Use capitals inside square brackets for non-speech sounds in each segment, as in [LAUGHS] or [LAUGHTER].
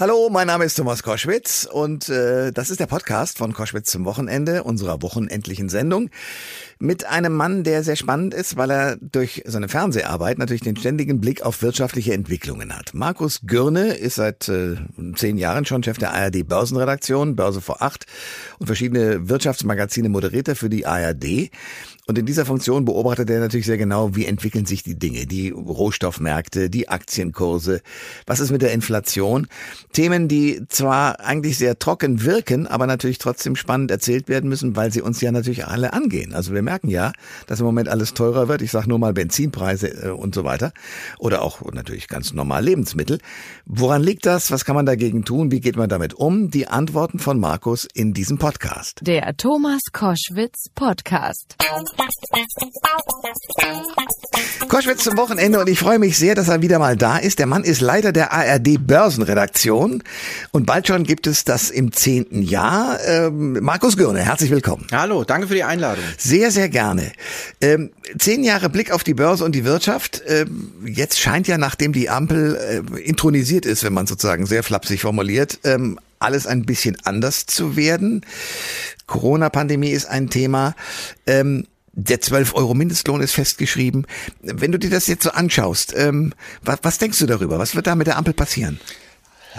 Hallo, mein Name ist Thomas Koschwitz und äh, das ist der Podcast von Koschwitz zum Wochenende, unserer wochenendlichen Sendung, mit einem Mann, der sehr spannend ist, weil er durch seine Fernseharbeit natürlich den ständigen Blick auf wirtschaftliche Entwicklungen hat. Markus Gürne ist seit äh, zehn Jahren schon Chef der ARD Börsenredaktion, Börse vor acht und verschiedene Wirtschaftsmagazine moderiert er für die ARD. Und in dieser Funktion beobachtet er natürlich sehr genau, wie entwickeln sich die Dinge, die Rohstoffmärkte, die Aktienkurse, was ist mit der Inflation. Themen, die zwar eigentlich sehr trocken wirken, aber natürlich trotzdem spannend erzählt werden müssen, weil sie uns ja natürlich alle angehen. Also wir merken ja, dass im Moment alles teurer wird. Ich sage nur mal Benzinpreise äh, und so weiter. Oder auch natürlich ganz normal Lebensmittel. Woran liegt das? Was kann man dagegen tun? Wie geht man damit um? Die Antworten von Markus in diesem Podcast. Der Thomas Koschwitz Podcast. Koschwitz zum Wochenende und ich freue mich sehr, dass er wieder mal da ist. Der Mann ist Leiter der ARD Börsenredaktion und bald schon gibt es das im zehnten Jahr. Ähm, Markus Gürne, herzlich willkommen. Hallo, danke für die Einladung. Sehr, sehr gerne. Ähm, zehn Jahre Blick auf die Börse und die Wirtschaft. Ähm, jetzt scheint ja, nachdem die Ampel äh, intronisiert ist, wenn man sozusagen sehr flapsig formuliert, ähm, alles ein bisschen anders zu werden. Corona-Pandemie ist ein Thema. Ähm, der 12 Euro Mindestlohn ist festgeschrieben. Wenn du dir das jetzt so anschaust, ähm, was, was denkst du darüber? Was wird da mit der Ampel passieren?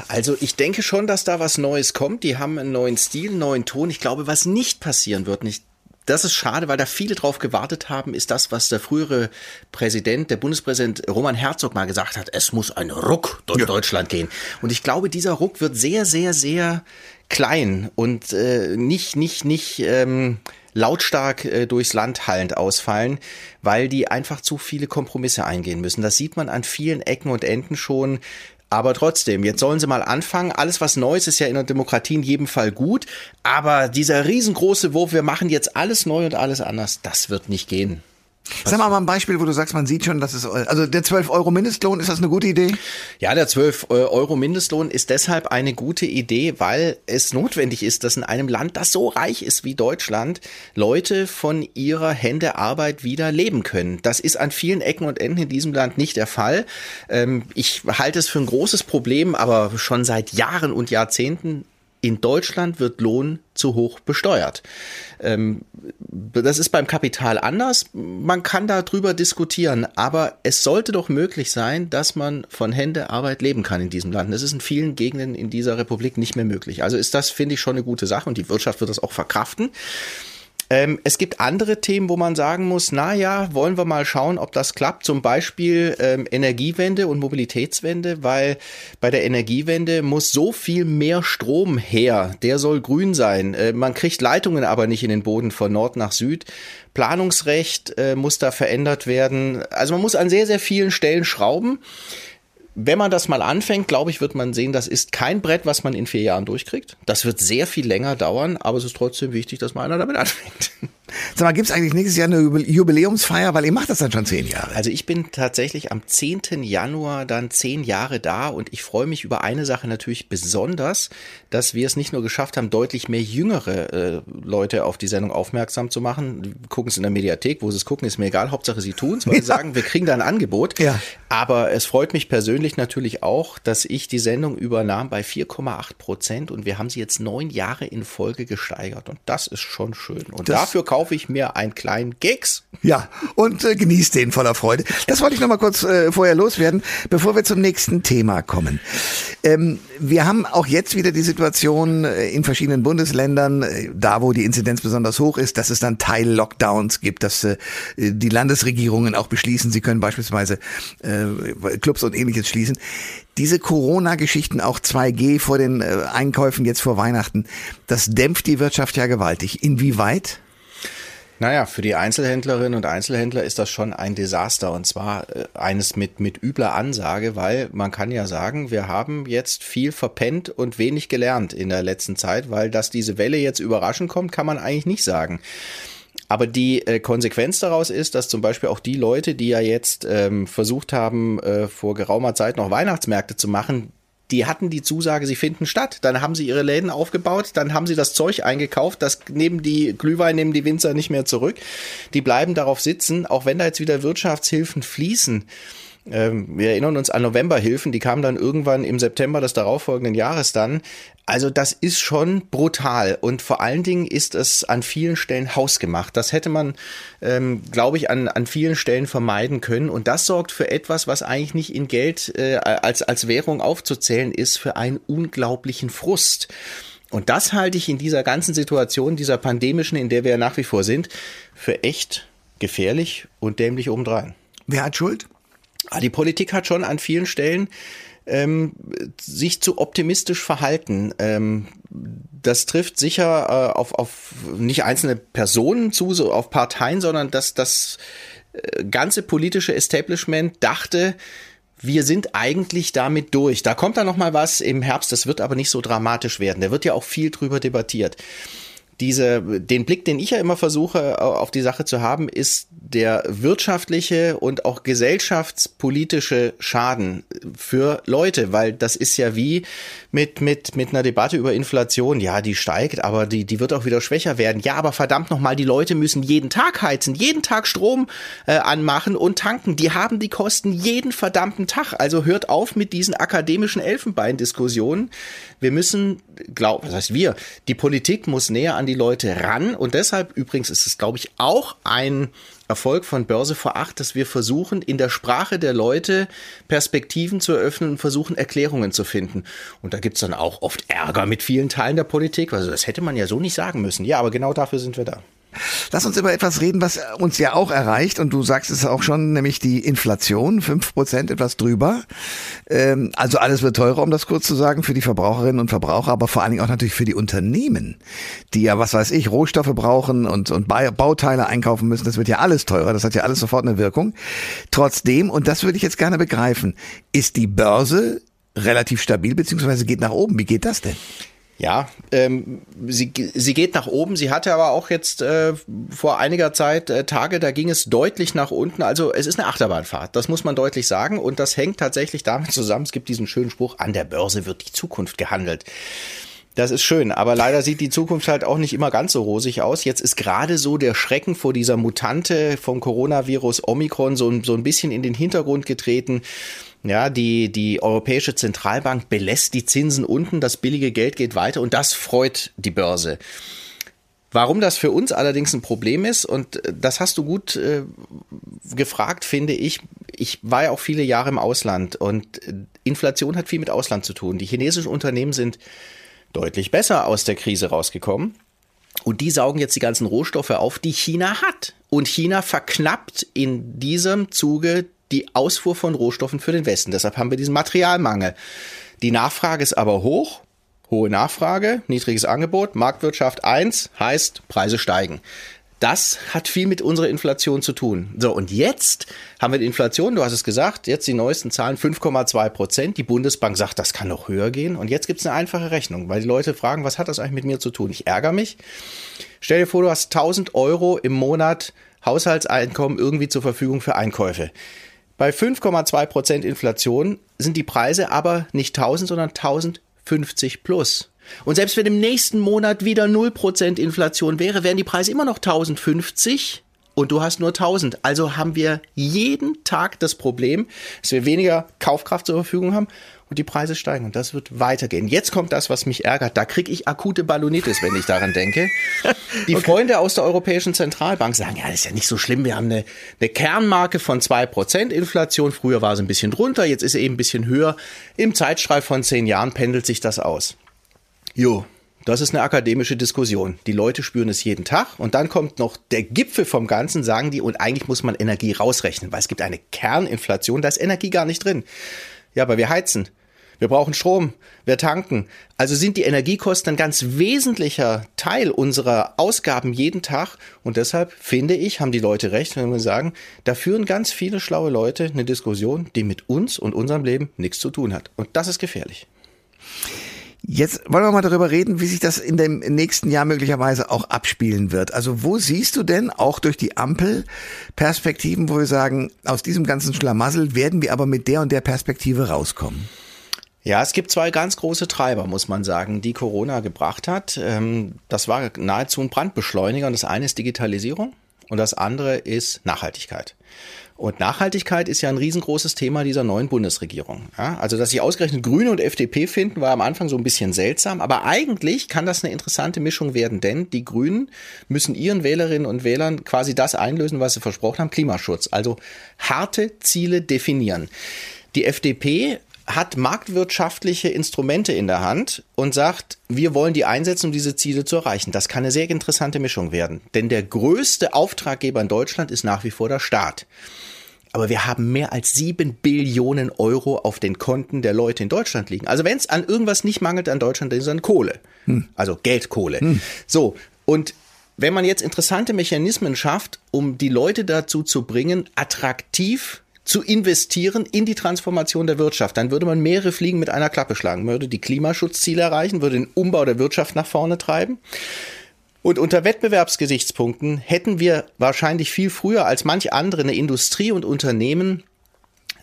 Also ich denke schon, dass da was Neues kommt. Die haben einen neuen Stil, einen neuen Ton. Ich glaube, was nicht passieren wird, nicht das ist schade, weil da viele drauf gewartet haben, ist das, was der frühere Präsident, der Bundespräsident Roman Herzog mal gesagt hat. Es muss ein Ruck durch ja. Deutschland gehen. Und ich glaube, dieser Ruck wird sehr, sehr, sehr klein und äh, nicht, nicht, nicht ähm, lautstark äh, durchs Land hallend ausfallen, weil die einfach zu viele Kompromisse eingehen müssen. Das sieht man an vielen Ecken und Enden schon. Aber trotzdem, jetzt sollen sie mal anfangen. Alles, was Neues ist ja in der Demokratie in jedem Fall gut. Aber dieser riesengroße Wurf, wir machen jetzt alles neu und alles anders, das wird nicht gehen. Sag mal mal ein Beispiel, wo du sagst, man sieht schon, dass es, also der 12 Euro Mindestlohn, ist das eine gute Idee? Ja, der 12 äh, Euro Mindestlohn ist deshalb eine gute Idee, weil es notwendig ist, dass in einem Land, das so reich ist wie Deutschland, Leute von ihrer Hände Arbeit wieder leben können. Das ist an vielen Ecken und Enden in diesem Land nicht der Fall. Ähm, ich halte es für ein großes Problem, aber schon seit Jahren und Jahrzehnten in Deutschland wird Lohn zu hoch besteuert. Ähm, das ist beim Kapital anders. Man kann darüber diskutieren, aber es sollte doch möglich sein, dass man von Hände Arbeit leben kann in diesem Land. Das ist in vielen Gegenden in dieser Republik nicht mehr möglich. Also ist das, finde ich, schon eine gute Sache und die Wirtschaft wird das auch verkraften. Ähm, es gibt andere Themen, wo man sagen muss, na ja, wollen wir mal schauen, ob das klappt. Zum Beispiel ähm, Energiewende und Mobilitätswende, weil bei der Energiewende muss so viel mehr Strom her. Der soll grün sein. Äh, man kriegt Leitungen aber nicht in den Boden von Nord nach Süd. Planungsrecht äh, muss da verändert werden. Also man muss an sehr, sehr vielen Stellen schrauben wenn man das mal anfängt, glaube ich, wird man sehen, das ist kein Brett, was man in vier Jahren durchkriegt. Das wird sehr viel länger dauern, aber es ist trotzdem wichtig, dass mal einer damit anfängt. Sag mal, gibt's eigentlich nächstes Jahr eine Jubiläumsfeier? Weil ihr macht das dann schon zehn Jahre. Also ich bin tatsächlich am 10. Januar dann zehn Jahre da und ich freue mich über eine Sache natürlich besonders, dass wir es nicht nur geschafft haben, deutlich mehr jüngere äh, Leute auf die Sendung aufmerksam zu machen. Gucken es in der Mediathek, wo sie es gucken, ist mir egal, Hauptsache sie tun's, weil ja. sie [LAUGHS] sagen, wir kriegen da ein Angebot. Ja. Aber es freut mich persönlich natürlich auch, dass ich die Sendung übernahm bei 4,8 Prozent und wir haben sie jetzt neun Jahre in Folge gesteigert und das ist schon schön. Und das dafür kaufen kaufe ich mir einen kleinen Keks. Ja, und äh, genießt den voller Freude. Das wollte ich noch mal kurz äh, vorher loswerden, bevor wir zum nächsten Thema kommen. Ähm, wir haben auch jetzt wieder die Situation äh, in verschiedenen Bundesländern, äh, da wo die Inzidenz besonders hoch ist, dass es dann Teil-Lockdowns gibt, dass äh, die Landesregierungen auch beschließen, sie können beispielsweise äh, Clubs und ähnliches schließen diese Corona-Geschichten, auch 2G vor den äh, Einkäufen jetzt vor Weihnachten, das dämpft die Wirtschaft ja gewaltig. Inwieweit? Naja, für die Einzelhändlerinnen und Einzelhändler ist das schon ein Desaster und zwar äh, eines mit, mit übler Ansage, weil man kann ja sagen, wir haben jetzt viel verpennt und wenig gelernt in der letzten Zeit, weil dass diese Welle jetzt überraschend kommt, kann man eigentlich nicht sagen. Aber die äh, Konsequenz daraus ist, dass zum Beispiel auch die Leute, die ja jetzt ähm, versucht haben, äh, vor geraumer Zeit noch Weihnachtsmärkte zu machen, die hatten die Zusage, sie finden statt. Dann haben sie ihre Läden aufgebaut, dann haben sie das Zeug eingekauft, das nehmen die Glühwein, nehmen die Winzer nicht mehr zurück. Die bleiben darauf sitzen, auch wenn da jetzt wieder Wirtschaftshilfen fließen Ähm, wir erinnern uns an Novemberhilfen, die kamen dann irgendwann im September des darauffolgenden Jahres dann. Also das ist schon brutal und vor allen Dingen ist es an vielen Stellen hausgemacht. Das hätte man, ähm, glaube ich, an, an vielen Stellen vermeiden können und das sorgt für etwas, was eigentlich nicht in Geld äh, als, als Währung aufzuzählen ist, für einen unglaublichen Frust. Und das halte ich in dieser ganzen Situation, dieser pandemischen, in der wir ja nach wie vor sind, für echt gefährlich und dämlich obendrein. Wer hat Schuld? Ah, die Politik hat schon an vielen Stellen ähm, sich zu optimistisch verhalten. Ähm, das trifft sicher äh, auf, auf nicht einzelne Personen zu, so auf Parteien, sondern dass das äh, ganze politische Establishment dachte, wir sind eigentlich damit durch. Da kommt dann noch mal was im Herbst, das wird aber nicht so dramatisch werden. Da wird ja auch viel drüber debattiert diese, den Blick, den ich ja immer versuche auf die Sache zu haben, ist der wirtschaftliche und auch gesellschaftspolitische Schaden für Leute, weil das ist ja wie mit, mit, mit einer Debatte über Inflation. Ja, die steigt, aber die, die wird auch wieder schwächer werden. Ja, aber verdammt nochmal, die Leute müssen jeden Tag heizen, jeden Tag Strom äh, anmachen und tanken. Die haben die Kosten jeden verdammten Tag. Also hört auf mit diesen akademischen Elfenbeindiskussionen. Wir müssen, glaub, was heißt wir? Die Politik muss näher an die Leute ran und deshalb übrigens ist es, glaube ich, auch ein Erfolg von Börse vor acht, dass wir versuchen, in der Sprache der Leute Perspektiven zu eröffnen und versuchen, Erklärungen zu finden. Und da gibt's dann auch oft Ärger mit vielen Teilen der Politik. Also das hätte man ja so nicht sagen müssen. Ja, aber genau dafür sind wir da. Lass uns über etwas reden, was uns ja auch erreicht und du sagst es auch schon, nämlich die Inflation, fünf Prozent etwas drüber. Ähm, also alles wird teurer, um das kurz zu sagen, für die Verbraucherinnen und Verbraucher, aber vor allen Dingen auch natürlich für die Unternehmen, die ja, was weiß ich, Rohstoffe brauchen und, und Bauteile einkaufen müssen. Das wird ja alles teurer, das hat ja alles sofort eine Wirkung. Trotzdem, und das würde ich jetzt gerne begreifen, ist die Börse relativ stabil beziehungsweise geht nach oben. Wie geht das denn? Ja, ähm, sie, sie geht nach oben. Sie hatte aber auch jetzt äh, vor einiger Zeit äh, Tage, da ging es deutlich nach unten. Also es ist eine Achterbahnfahrt, das muss man deutlich sagen. Und das hängt tatsächlich damit zusammen, es gibt diesen schönen Spruch, an der Börse wird die Zukunft gehandelt. Das ist schön, aber leider sieht die Zukunft halt auch nicht immer ganz so rosig aus. Jetzt ist gerade so der Schrecken vor dieser Mutante vom Coronavirus Omikron so, so ein bisschen in den Hintergrund getreten. Ja, die, die Europäische Zentralbank belässt die Zinsen unten, das billige Geld geht weiter und das freut die Börse. Warum das für uns allerdings ein Problem ist, und äh, das hast du gut äh, gefragt, finde ich. Ich war ja auch viele Jahre im Ausland und äh, Inflation hat viel mit Ausland zu tun. Die chinesischen Unternehmen sind deutlich besser aus der Krise rausgekommen. Und die saugen jetzt die ganzen Rohstoffe auf, die China hat. Und China verknappt in diesem Zuge die Ausfuhr von Rohstoffen für den Westen. Deshalb haben wir diesen Materialmangel. Die Nachfrage ist aber hoch. Hohe Nachfrage, niedriges Angebot, Marktwirtschaft 1 heißt Preise steigen. Das hat viel mit unserer Inflation zu tun. So, und jetzt haben wir die Inflation, du hast es gesagt, jetzt die neuesten Zahlen 5,2 Prozent. Die Bundesbank sagt, das kann noch höher gehen. Und jetzt gibt es eine einfache Rechnung, weil die Leute fragen, was hat das eigentlich mit mir zu tun? Ich ärgere mich. Stell dir vor, du hast 1000 Euro im Monat Haushaltseinkommen irgendwie zur Verfügung für Einkäufe. Bei 5,2 Prozent Inflation sind die Preise aber nicht 1000, sondern 1050 plus. Und selbst wenn im nächsten Monat wieder 0 Prozent Inflation wäre, wären die Preise immer noch 1050 und du hast nur 1000. Also haben wir jeden Tag das Problem, dass wir weniger Kaufkraft zur Verfügung haben und die Preise steigen und das wird weitergehen. Jetzt kommt das, was mich ärgert. Da kriege ich akute Ballonitis, wenn ich daran denke. [LAUGHS] Die okay. Freunde aus der Europäischen Zentralbank sagen, ja, das ist ja nicht so schlimm. Wir haben eine, eine Kernmarke von zwei Prozent Inflation. Früher war sie ein bisschen drunter, jetzt ist sie eben ein bisschen höher. Im Zeitstrahl von zehn Jahren pendelt sich das aus. Jo, das ist eine akademische Diskussion. Die Leute spüren es jeden Tag und dann kommt noch der Gipfel vom Ganzen, sagen die, und eigentlich muss man Energie rausrechnen, weil es gibt eine Kerninflation, da ist Energie gar nicht drin. Ja, aber wir heizen. Wir brauchen Strom, wir tanken. Also sind die Energiekosten ein ganz wesentlicher Teil unserer Ausgaben jeden Tag. Und deshalb finde ich, haben die Leute recht, wenn wir sagen, da führen ganz viele schlaue Leute eine Diskussion, die mit uns und unserem Leben nichts zu tun hat. Und das ist gefährlich. Jetzt wollen wir mal darüber reden, wie sich das in dem nächsten Jahr möglicherweise auch abspielen wird. Also wo siehst du denn auch durch die Ampel Perspektiven, wo wir sagen, aus diesem ganzen Schlamassel werden wir aber mit der und der Perspektive rauskommen? Ja, es gibt zwei ganz große Treiber, muss man sagen, die Corona gebracht hat. Ähm, das war nahezu ein Brandbeschleuniger. Das eine ist Digitalisierung und das andere ist Nachhaltigkeit. Und Nachhaltigkeit ist ja ein riesengroßes Thema dieser neuen Bundesregierung. Ja, also, dass sich ausgerechnet Grüne und FDP finden, war am Anfang so ein bisschen seltsam. Aber eigentlich kann das eine interessante Mischung werden, denn die Grünen müssen ihren Wählerinnen und Wählern quasi das einlösen, was sie versprochen haben, Klimaschutz. Also harte Ziele definieren. Die FDP hat marktwirtschaftliche Instrumente in der Hand und sagt, wir wollen die einsetzen, um diese Ziele zu erreichen. Das kann eine sehr interessante Mischung werden. Denn der größte Auftraggeber in Deutschland ist nach wie vor der Staat. Aber wir haben mehr als sieben Billionen Euro auf den Konten der Leute in Deutschland liegen. Also wenn es an irgendwas nicht mangelt an Deutschland, dann ist es an Kohle. Hm. Also Geldkohle. Hm. So, und wenn man jetzt interessante Mechanismen schafft, um die Leute dazu zu bringen, attraktiv zu investieren in die Transformation der Wirtschaft. Dann würde man mehrere Fliegen mit einer Klappe schlagen, würde die Klimaschutzziele erreichen, würde den Umbau der Wirtschaft nach vorne treiben. Und unter Wettbewerbsgesichtspunkten hätten wir wahrscheinlich viel früher als manch andere eine Industrie und Unternehmen,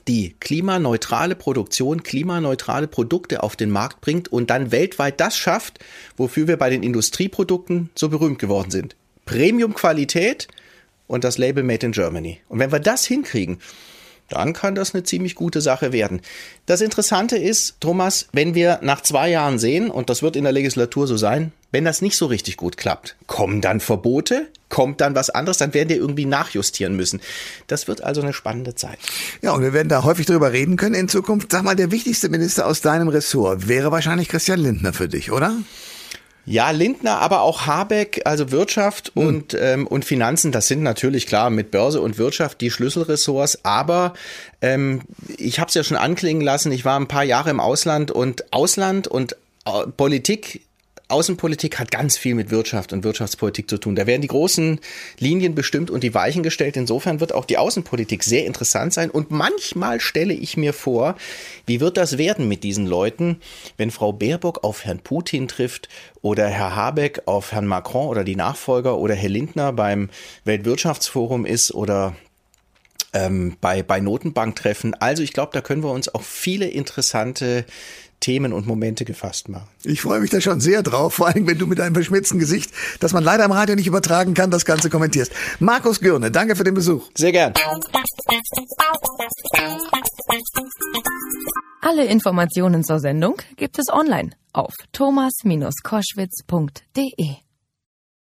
die klimaneutrale Produktion, klimaneutrale Produkte auf den Markt bringt und dann weltweit das schafft, wofür wir bei den Industrieprodukten so berühmt geworden sind. Premium-Qualität und das Label Made in Germany. Und wenn wir das hinkriegen, dann kann das eine ziemlich gute Sache werden. Das Interessante ist, Thomas, wenn wir nach zwei Jahren sehen, und das wird in der Legislatur so sein, wenn das nicht so richtig gut klappt, kommen dann Verbote, kommt dann was anderes, dann werden wir irgendwie nachjustieren müssen. Das wird also eine spannende Zeit. Ja, und wir werden da häufig drüber reden können in Zukunft. Sag mal, der wichtigste Minister aus deinem Ressort wäre wahrscheinlich Christian Lindner für dich, oder? Ja, Lindner, aber auch Habeck, also Wirtschaft hm. und, ähm, und Finanzen, das sind natürlich klar mit Börse und Wirtschaft die Schlüsselressorts, aber ähm, ich habe es ja schon anklingen lassen, ich war ein paar Jahre im Ausland und Ausland und äh, Politik Außenpolitik hat ganz viel mit Wirtschaft und Wirtschaftspolitik zu tun. Da werden die großen Linien bestimmt und die Weichen gestellt. Insofern wird auch die Außenpolitik sehr interessant sein. Und manchmal stelle ich mir vor, wie wird das werden mit diesen Leuten, wenn Frau Baerbock auf Herrn Putin trifft oder Herr Habeck auf Herrn Macron oder die Nachfolger oder Herr Lindner beim Weltwirtschaftsforum ist oder ähm, bei, bei Notenbanktreffen. Also ich glaube, da können wir uns auch viele interessante Themen und Momente gefasst machen. Ich freue mich da schon sehr drauf, vor allem wenn du mit deinem verschmitzten Gesicht, das man leider im Radio nicht übertragen kann, das Ganze kommentierst. Markus Gürne, danke für den Besuch. Sehr gern. Alle Informationen zur Sendung gibt es online auf thomas-koschwitz.de.